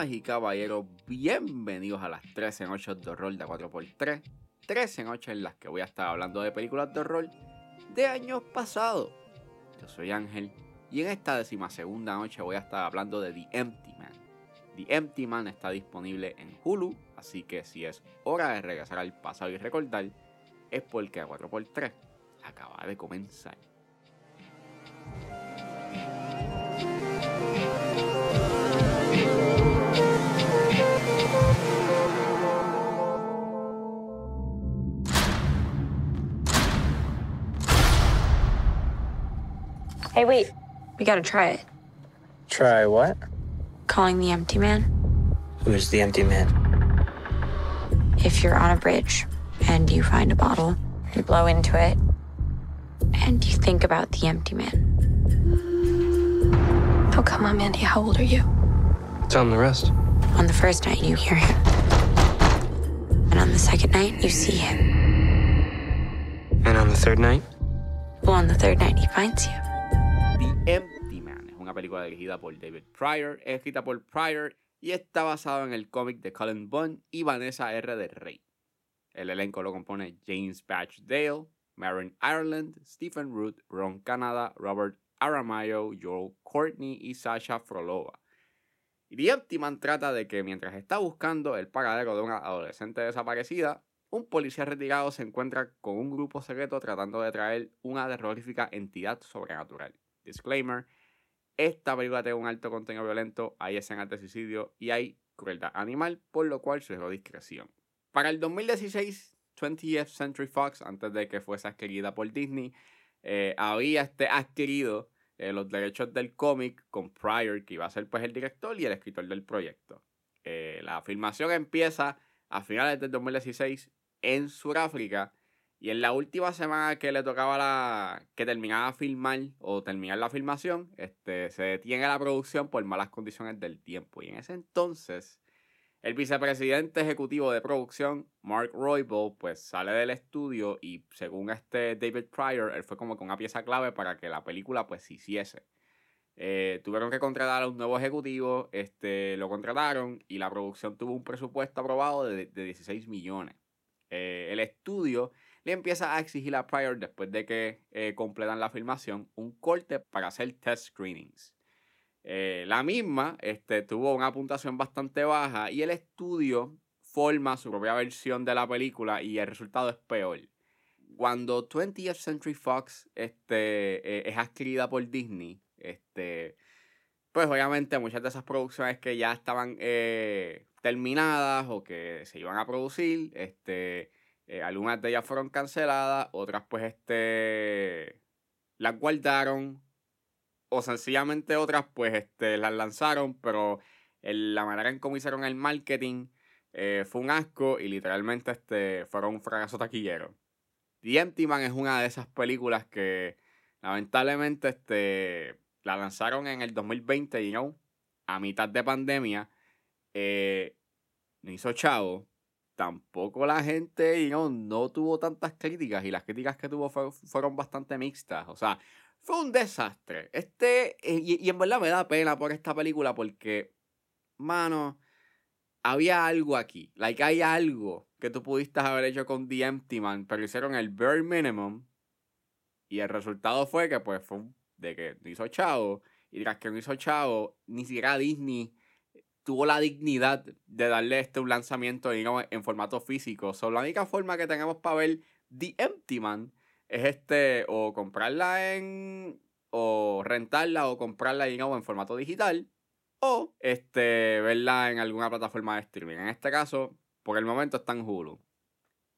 Damas y caballeros, bienvenidos a las 13 noches de horror de 4x3. 13 noches en las que voy a estar hablando de películas de horror de años pasados. Yo soy Ángel y en esta decimasegunda noche voy a estar hablando de The Empty Man. The Empty Man está disponible en Hulu, así que si es hora de regresar al pasado y recordar, es porque a 4x3 acaba de comenzar. Hey, wait. We gotta try it. Try what? Calling the empty man. Who's the empty man? If you're on a bridge and you find a bottle, you blow into it, and you think about the empty man. Oh, come on, Mandy. How old are you? Tell him the rest. On the first night, you hear him. And on the second night, you see him. And on the third night? Well, on the third night, he finds you. Empty Man es una película dirigida por David Pryor, escrita por Pryor y está basado en el cómic de Colin Bunn y Vanessa R. de Rey. El elenco lo compone James Batch Dale, Marin Ireland, Stephen Root, Ron Canada, Robert Aramayo, Joel Courtney y Sasha Frolova. Y The Empty Man trata de que mientras está buscando el paradero de una adolescente desaparecida, un policía retirado se encuentra con un grupo secreto tratando de traer una terrorífica entidad sobrenatural. Disclaimer, esta película tiene un alto contenido violento, hay escenas de suicidio y hay crueldad animal, por lo cual sugiero discreción. Para el 2016, 20th Century Fox, antes de que fuese adquirida por Disney, eh, había este adquirido eh, los derechos del cómic con Pryor, que iba a ser pues el director y el escritor del proyecto. Eh, la filmación empieza a finales del 2016 en Sudáfrica y en la última semana que le tocaba la que terminaba filmar o terminar la filmación, este, se detiene la producción por malas condiciones del tiempo. Y en ese entonces, el vicepresidente ejecutivo de producción, Mark Roybal, pues sale del estudio y según este David Pryor, él fue como con una pieza clave para que la película pues se hiciese. Eh, tuvieron que contratar a un nuevo ejecutivo, este, lo contrataron y la producción tuvo un presupuesto aprobado de, de 16 millones. Eh, el estudio le empieza a exigir a Pryor, después de que eh, completan la filmación, un corte para hacer test screenings. Eh, la misma este, tuvo una puntuación bastante baja y el estudio forma su propia versión de la película y el resultado es peor. Cuando 20th Century Fox este, eh, es adquirida por Disney, este, pues obviamente muchas de esas producciones que ya estaban terminadas o que se iban a producir, este, eh, algunas de ellas fueron canceladas, otras pues este, las guardaron o sencillamente otras pues este, las lanzaron, pero el- la manera en cómo hicieron el marketing eh, fue un asco y literalmente este, fueron un fracaso taquillero. The Empty Man es una de esas películas que lamentablemente este, la lanzaron en el 2020, you know, a mitad de pandemia. Eh, no hizo chavo. Tampoco la gente, you know, no tuvo tantas críticas y las críticas que tuvo fue- fueron bastante mixtas. O sea, fue un desastre. Este, eh, y, en verdad me da pena por esta película porque, mano, había algo aquí. Like, hay algo que tú pudiste haber hecho con The Empty Man, pero hicieron el bare minimum. Y el resultado fue que, pues, fue de que no hizo chavo. Y tras que no hizo chavo, ni siquiera Disney tuvo la dignidad de darle este un lanzamiento en formato físico. So, la única forma que tenemos para ver The Empty Man es este, o comprarla en, o rentarla o comprarla en formato digital, o este, verla en alguna plataforma de streaming. En este caso, por el momento está en Hulu.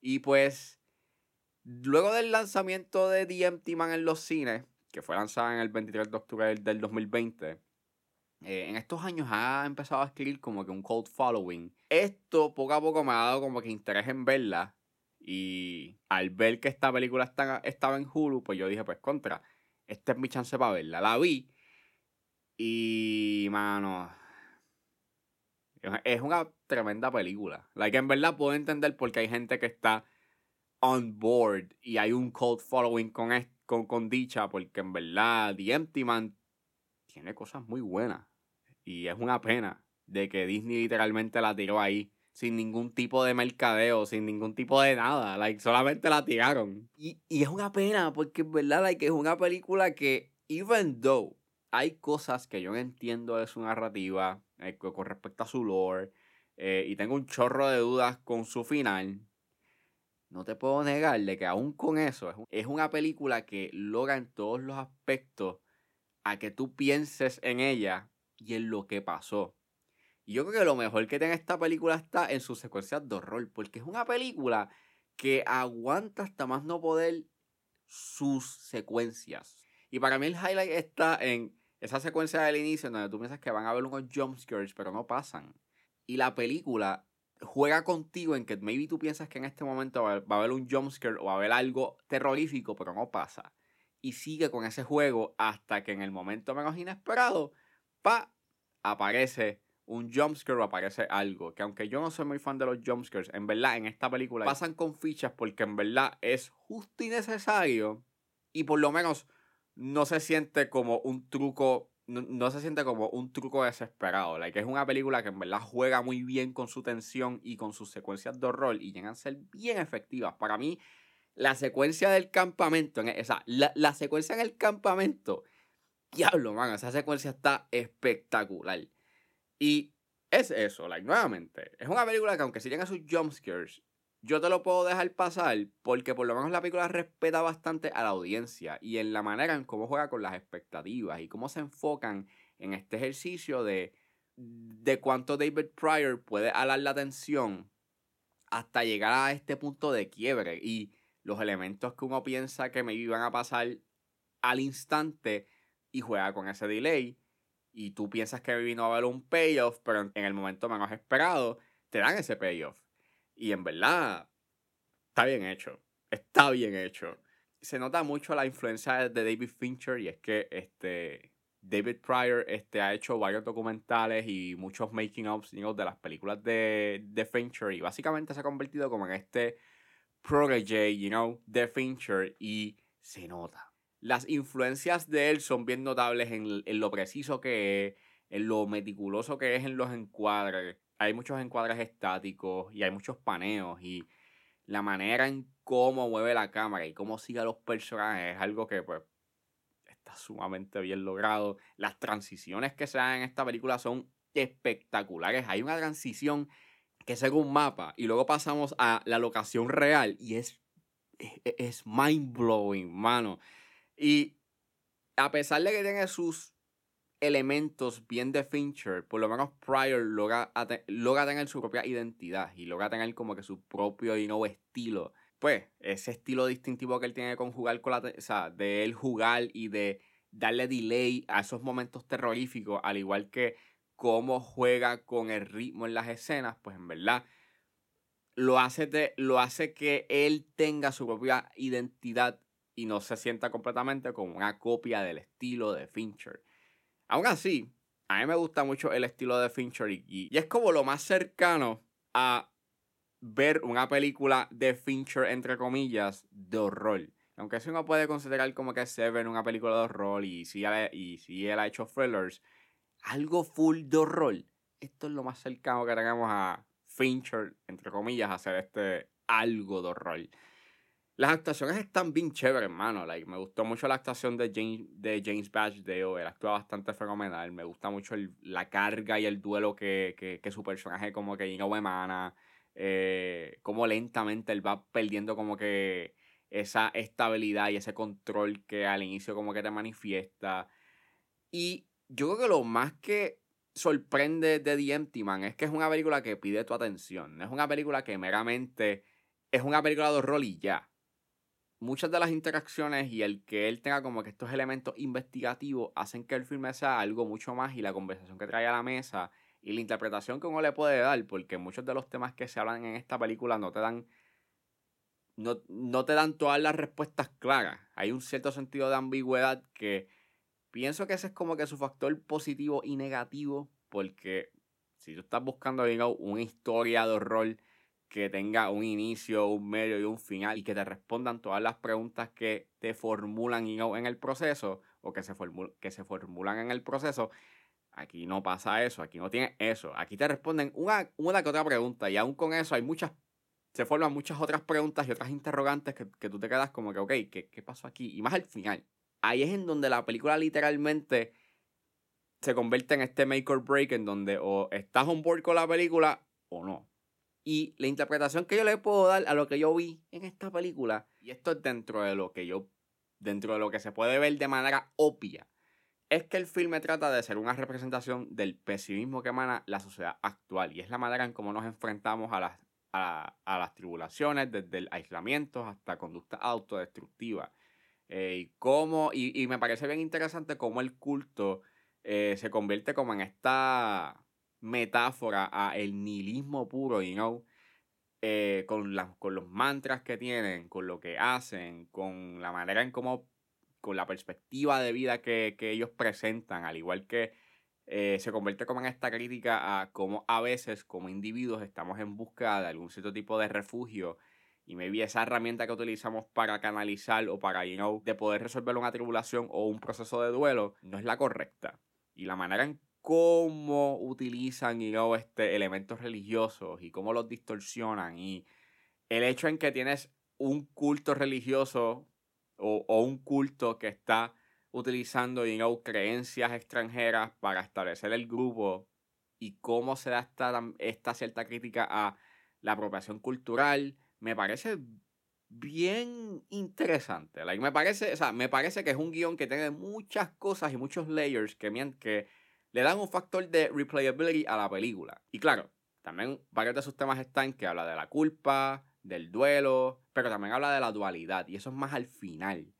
Y pues, luego del lanzamiento de The Empty Man en los cines, que fue lanzada en el 23 de octubre del 2020, eh, en estos años ha empezado a adquirir como que un cult following. Esto poco a poco me ha dado como que interés en verla. Y al ver que esta película está- estaba en Hulu, pues yo dije, pues contra, esta es mi chance para verla. La vi. Y, mano, es- una tremenda película. Like, en verdad puedo entender por qué hay gente que está on board y hay un cult following con, con, con dicha, porque en verdad The Empty Man tiene cosas muy buenas. Y es una pena de que Disney literalmente la tiró ahí sin ningún tipo de mercadeo, sin ningún tipo de nada, like, solamente la tiraron. Y, y es una pena, porque en verdad like, es una película que, even though hay cosas que yo no entiendo de su narrativa eh, con respecto a su lore, eh, y tengo un chorro de dudas con su final, no te puedo negar de que aún con eso es, es una película que logra en todos los aspectos a que tú pienses en ella y en lo que pasó. Y yo creo que lo mejor que tiene esta película está en sus secuencias de horror, porque es una película que aguanta hasta más no poder sus secuencias. Y para mí el highlight está en esa secuencia del inicio donde tú piensas que van a haber unos jumpscares, pero no pasan. Y la película juega contigo en que maybe tú piensas que en este momento va a haber un jumpscare o va a haber algo terrorífico, pero no pasa. Y sigue con ese juego hasta que en el momento menos inesperado, pa, aparece un jumpscare o aparece algo. Que aunque yo no soy muy fan de los jumpscares, en verdad en esta película pasan con fichas porque en verdad es justo y necesario. Y por lo menos no se siente como un truco. No, se siente como un truco desesperado. Es una película que en verdad juega muy bien con su tensión y con sus secuencias de horror y llegan a ser bien efectivas. Para mí, la secuencia del campamento, o sea, la, la secuencia en el campamento, diablo, man, esa secuencia está espectacular. Y es eso, like, nuevamente. Es una película que aunque si tenga sus jumpscares, yo te lo puedo dejar pasar porque por lo menos la película respeta bastante a la audiencia y en la manera en cómo juega con las expectativas y cómo se enfocan en este ejercicio de, de cuánto David Pryor puede alar la atención hasta llegar a este punto de quiebre y los elementos que uno piensa que me iban a pasar al instante y juega con ese delay y tú piensas que vino a haber un payoff, pero en el momento menos esperado, te dan ese payoff. Y en verdad, está bien hecho. Está bien hecho. Se nota mucho la influencia de David Fincher y es que este, David Pryor este, ha hecho varios documentales y muchos making-ofs de las películas de, de Fincher y básicamente se ha convertido como en este protege, you know, de Fincher y se nota las influencias de él son bien notables en, lo preciso que es, en lo meticuloso que es en los encuadres. Hay muchos encuadres estáticos y hay muchos paneos y la manera en cómo mueve la cámara y cómo sigue a los personajes es algo que pues está sumamente bien logrado. Las transiciones que se dan en esta película son espectaculares. Hay una transición que es un mapa y luego pasamos a la locación real y es, es, es mind blowing, mano. Y a pesar de que tiene sus elementos bien de Fincher, por lo menos Pryor logra, logra tener su propia identidad y logra tener como que su propio y nuevo estilo. Pues ese estilo distintivo que él tiene de conjugar con la, o sea, de él jugar y de darle delay a esos momentos terroríficos, al igual que cómo juega con el ritmo en las escenas, pues en verdad lo hace, de, lo hace que él tenga su propia identidad y no se sienta completamente como una copia del estilo de Fincher. Aún así, a mí me gusta mucho el estilo de Fincher y, y es como lo más cercano a ver una película de Fincher, entre comillas, de horror. Aunque eso uno puede considerar como que Seven una película de horror y si, y si él ha hecho thrillers, algo full de horror. Esto es lo más cercano que tenemos a Fincher, entre comillas, hacer este algo de horror. Las actuaciones están bien chéveres, hermano. Like, me gustó mucho la actuación de James, de James Batchdale. Él actúa bastante fenomenal. Me gusta mucho la carga y el duelo que, que, su personaje como que no emana. Eh, como lentamente él va perdiendo como que esa estabilidad y ese control que al inicio como que te manifiesta. Y yo creo que lo más que sorprende de The Empty Man es que es una película que pide tu atención. Es una película que meramente es una película de horror y ya muchas de las interacciones y el que él tenga como que estos elementos investigativos hacen que el filme sea algo mucho más y la conversación que trae a la mesa y la interpretación que uno le puede dar, porque muchos de los temas que se hablan en esta película no te dan no, no te dan todas las respuestas claras. Hay un cierto sentido de ambigüedad que pienso que ese es como que su factor positivo y negativo, porque si tú estás buscando digamos, una historia de horror que tenga un inicio, un medio y un final y que te respondan todas las preguntas que te formulan en el proceso o que se, que se formulan en el proceso, Aquí no pasa eso, aquí no tiene eso. Aquí te responden una, una que otra pregunta y aún con eso hay muchas, se forman muchas otras preguntas y otras interrogantes que, que tú te quedas como que, ok, ¿qué, ¿qué pasó aquí? Y más al final. Ahí es en donde la película literalmente se convierte en este make or break en donde o estás on board con la película o no. Y la interpretación que yo le puedo dar a lo que yo vi en esta película, y esto es dentro de lo que yo, dentro de lo que se puede ver de manera obvia, es que el filme trata de ser una representación del pesimismo que emana la sociedad actual. Y es la manera en cómo nos enfrentamos a las, a, las tribulaciones, desde el aislamiento hasta conducta autodestructiva. Eh, y, cómo, y, me parece bien interesante cómo el culto eh, se convierte como en esta metáfora a el nihilismo puro, you know, eh, con, con los mantras que tienen, con lo que hacen, con la manera en cómo, con la perspectiva de vida que, ellos presentan, al igual que eh, se convierte como en esta crítica a cómo a veces como individuos estamos en busca de algún cierto tipo de refugio y maybe esa herramienta que utilizamos para canalizar o para, you know, de poder resolver una tribulación o un proceso de duelo no es la correcta. Y la manera en cómo utilizan y este, elementos religiosos y cómo los distorsionan. Y el hecho en que tienes un culto religioso o, un culto que está utilizando creencias extranjeras para establecer el grupo y cómo se da esta, esta cierta crítica a la apropiación cultural, me parece bien interesante. me, parece, o sea, me parece que es un guion que tiene muchas cosas y muchos layers que, que le dan un factor de replayability a la película. Y claro, también varios de sus temas están que habla de la culpa, del duelo, pero también habla de la dualidad, y eso es más al final.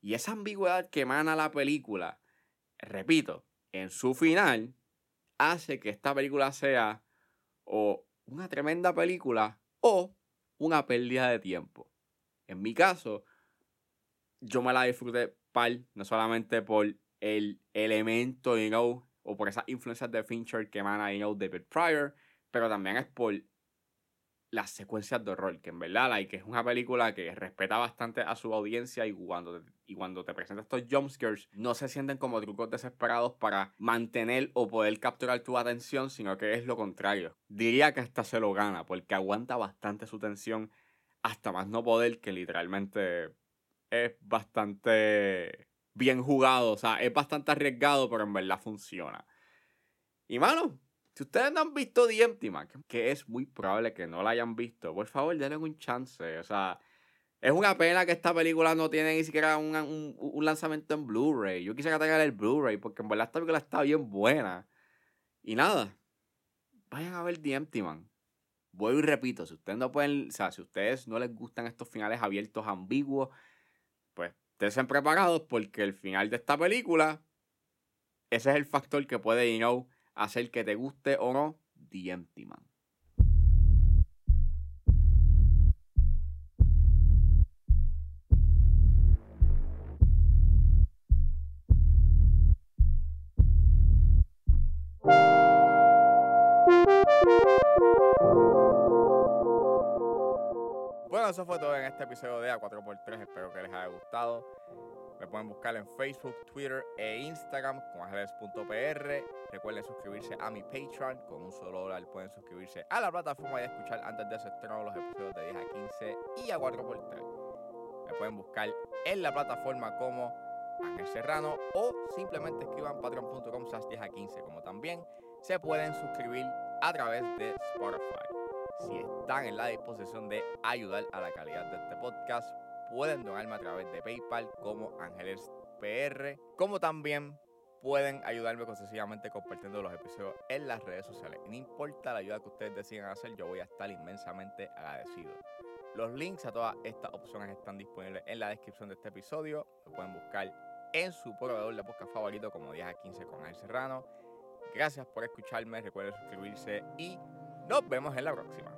Y esa ambigüedad que emana la película, repito, en su final, hace que esta película sea o una tremenda película o una pérdida de tiempo. En mi caso, yo me la disfruté par, no solamente por el elemento, you know, o por esas influencias de Fincher que emana you know, David Pryor, pero también es por las secuencias de horror, que en verdad like, es una película que respeta bastante a su audiencia y cuando, te, y cuando te presenta estos jumpscares no se sienten como trucos desesperados para mantener o poder capturar tu atención, sino que es lo contrario. Diría que hasta se lo gana, porque aguanta bastante su tensión hasta más no poder, que literalmente es bastante bien jugado. O sea, es bastante arriesgado, pero en verdad funciona. Y mano, si ustedes no han visto The Empty Man, que es muy probable que no la hayan visto, por favor denle un chance. O sea, es una pena que esta película no tiene ni siquiera un, lanzamiento en Blu-ray. Yo quisiera tener el Blu-ray porque en verdad esta película está bien buena. Y nada, vayan a ver The Empty Man. Voy y repito, si ustedes no pueden, o sea, si ustedes no les gustan estos finales abiertos ambiguos, pues estén preparados porque el final de esta película, ese es el factor que puede, you know, hacer que te guste o no The Empty Man. eso fue todo en este episodio de A4x3. Espero que les haya gustado. Me pueden buscar en Facebook, Twitter e Instagram como ángeles.pr. Recuerden suscribirse a mi Patreon. Con un solo dólar pueden suscribirse a la plataforma y escuchar antes de ese estreno los episodios de 10 a 15 y a 4x3. Me pueden buscar en la plataforma como Ángel Serrano o simplemente escriban patreon.com 10 a 15. Como también se pueden suscribir a través de Spotify. Si están en la disposición de ayudar a la calidad de este podcast, pueden donarme a través de PayPal como Ángeles PR, como también pueden ayudarme concesivamente compartiendo los episodios en las redes sociales. no importa la ayuda que ustedes decidan hacer, yo voy a estar inmensamente agradecido. Los links a todas estas opciones están disponibles en la descripción de este episodio. Lo pueden buscar en su proveedor de podcast favorito como 10 a 15 con Ángel Serrano. Gracias por escucharme, recuerden suscribirse y nos vemos en la próxima.